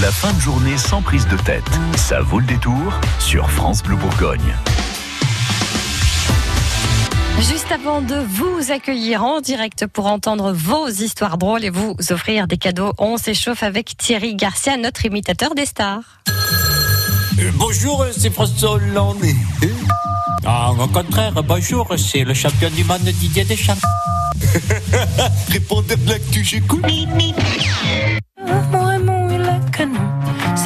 La fin de journée sans prise de tête. Ça vaut le détour sur France Bleu Bourgogne. Juste avant de vous accueillir en direct pour entendre vos histoires drôles et vous offrir des cadeaux, on s'échauffe avec Thierry Garcia, notre imitateur des stars. Euh, bonjour, c'est François Hollande. Ah, au contraire, bonjour, c'est le champion du monde Didier Deschamps. Répondez de l'actu, j'écoute.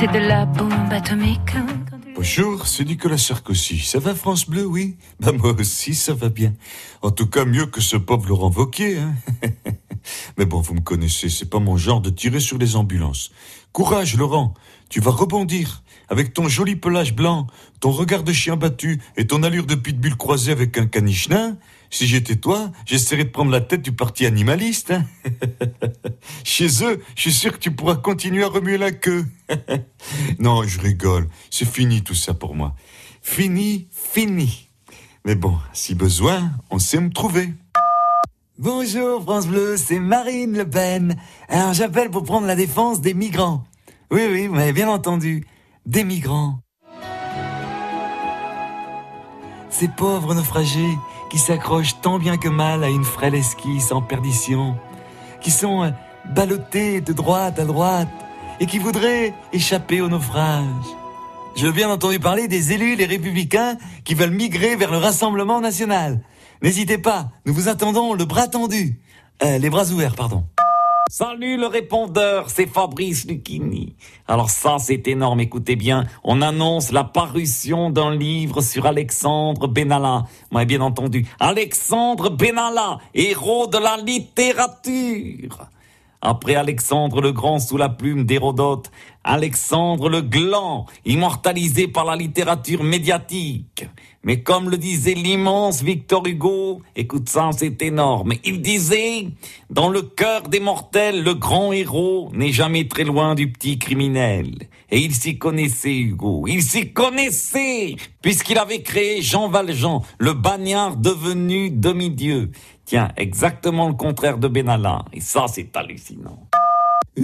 C'est de la bombe atomique. Bonjour, c'est Nicolas Sarkozy. Ça va France Bleu, oui Bah moi aussi, ça va bien. En tout cas, mieux que ce pauvre Laurent Wauquiez. Hein Mais bon, vous me connaissez, c'est pas mon genre de tirer sur les ambulances. Courage, Laurent, tu vas rebondir. Avec ton joli pelage blanc, ton regard de chien battu et ton allure de pitbull croisé avec un caniche nain, si j'étais toi, j'essaierais de prendre la tête du parti animaliste. hein. Chez eux, je suis sûr que tu pourras continuer à remuer la queue. non, je rigole. C'est fini tout ça pour moi. Fini, fini. Mais bon, si besoin, on sait me trouver. Bonjour France Bleu, c'est Marine Le Pen. Alors j'appelle pour prendre la défense des migrants. Oui, oui, vous m'avez bien entendu. Des migrants. Ces pauvres naufragés qui s'accrochent tant bien que mal à une frêle esquisse en perdition, qui sont ballottés de droite à droite et qui voudraient échapper au naufrage. Je bien entendu parler des élus, les républicains, qui veulent migrer vers le Rassemblement national. N'hésitez pas, nous vous attendons le bras tendu. Euh, les bras ouverts, pardon. Salut le répondeur, c'est Fabrice Lucchini. Alors ça, c'est énorme, écoutez bien. On annonce la parution d'un livre sur Alexandre Benalla. Moi, bien entendu, Alexandre Benalla, héros de la littérature. Après Alexandre le Grand sous la plume d'Hérodote, Alexandre le Gland, immortalisé par la littérature médiatique. Mais comme le disait l'immense Victor Hugo, écoute ça, c'est énorme, il disait, dans le cœur des mortels, le grand héros n'est jamais très loin du petit criminel. Et il s'y connaissait, Hugo, il s'y connaissait, puisqu'il avait créé Jean Valjean, le bagnard devenu demi-dieu. Tiens, exactement le contraire de Benalla. Et ça, c'est hallucinant. Euh,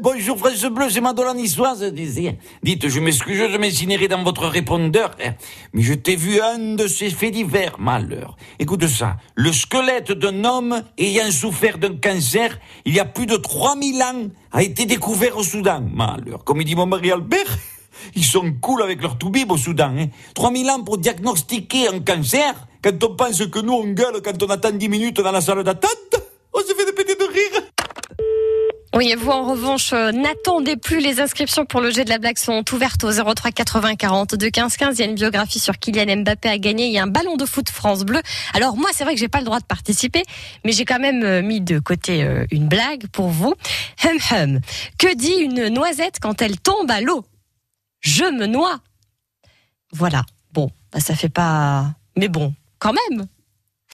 bonjour, fraîche bleue, c'est Madonna Niçoise, disait. Dites, je m'excuse de m'insinérer dans votre répondeur, hein, mais je t'ai vu un de ces faits divers, malheur. Écoute ça, le squelette d'un homme ayant souffert d'un cancer il y a plus de 3000 ans a été découvert au Soudan, malheur. Comme il dit mon mari Albert, ils sont cool avec leur toubib au Soudan. Hein. 3000 ans pour diagnostiquer un cancer, quand on pense que nous on gueule quand on attend 10 minutes dans la salle d'attente, on se fait des péter de rire. Oui, et vous, en revanche, euh, n'attendez plus. Les inscriptions pour le jet de la blague sont ouvertes au 03 80 42 15 15. Il y a une biographie sur Kylian Mbappé à gagner. Il y a un ballon de foot France Bleu. Alors moi, c'est vrai que j'ai pas le droit de participer, mais j'ai quand même euh, mis de côté euh, une blague pour vous. Hum hum. Que dit une noisette quand elle tombe à l'eau? Je me noie. Voilà. Bon, bah, ça fait pas. Mais bon, quand même.